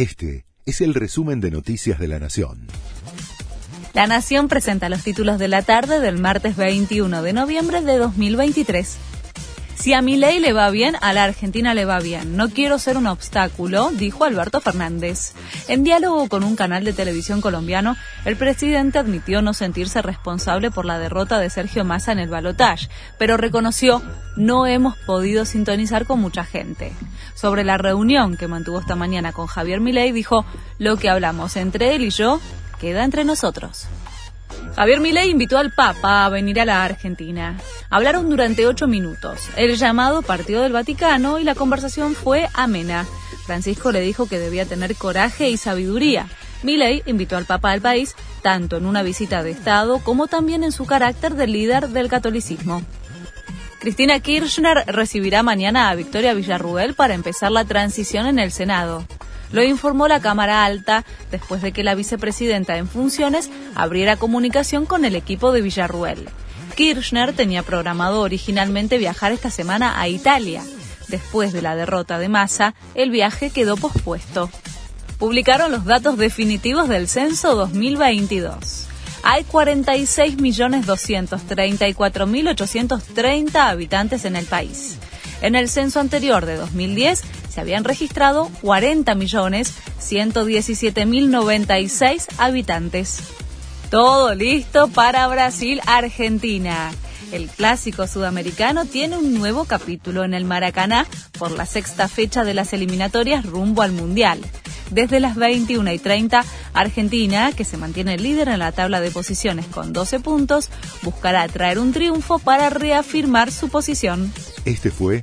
Este es el resumen de Noticias de la Nación. La Nación presenta los títulos de la tarde del martes 21 de noviembre de 2023. Si a mi ley le va bien, a la Argentina le va bien. No quiero ser un obstáculo, dijo Alberto Fernández. En diálogo con un canal de televisión colombiano, el presidente admitió no sentirse responsable por la derrota de Sergio Massa en el balotaje, pero reconoció no hemos podido sintonizar con mucha gente. Sobre la reunión que mantuvo esta mañana con Javier Milei, dijo lo que hablamos entre él y yo queda entre nosotros. Javier Milei invitó al Papa a venir a la Argentina. Hablaron durante ocho minutos. El llamado partido del Vaticano y la conversación fue amena. Francisco le dijo que debía tener coraje y sabiduría. Milei invitó al Papa al país tanto en una visita de Estado como también en su carácter de líder del catolicismo. Cristina Kirchner recibirá mañana a Victoria Villarruel para empezar la transición en el Senado. Lo informó la Cámara Alta después de que la vicepresidenta en funciones abriera comunicación con el equipo de Villarruel. Kirchner tenía programado originalmente viajar esta semana a Italia. Después de la derrota de Massa, el viaje quedó pospuesto. Publicaron los datos definitivos del censo 2022. Hay 46.234.830 habitantes en el país. En el censo anterior de 2010 se habían registrado 40.117.096 habitantes. Todo listo para Brasil-Argentina. El clásico sudamericano tiene un nuevo capítulo en el Maracaná por la sexta fecha de las eliminatorias rumbo al Mundial. Desde las 21 y 30, Argentina, que se mantiene líder en la tabla de posiciones con 12 puntos, buscará traer un triunfo para reafirmar su posición. Este fue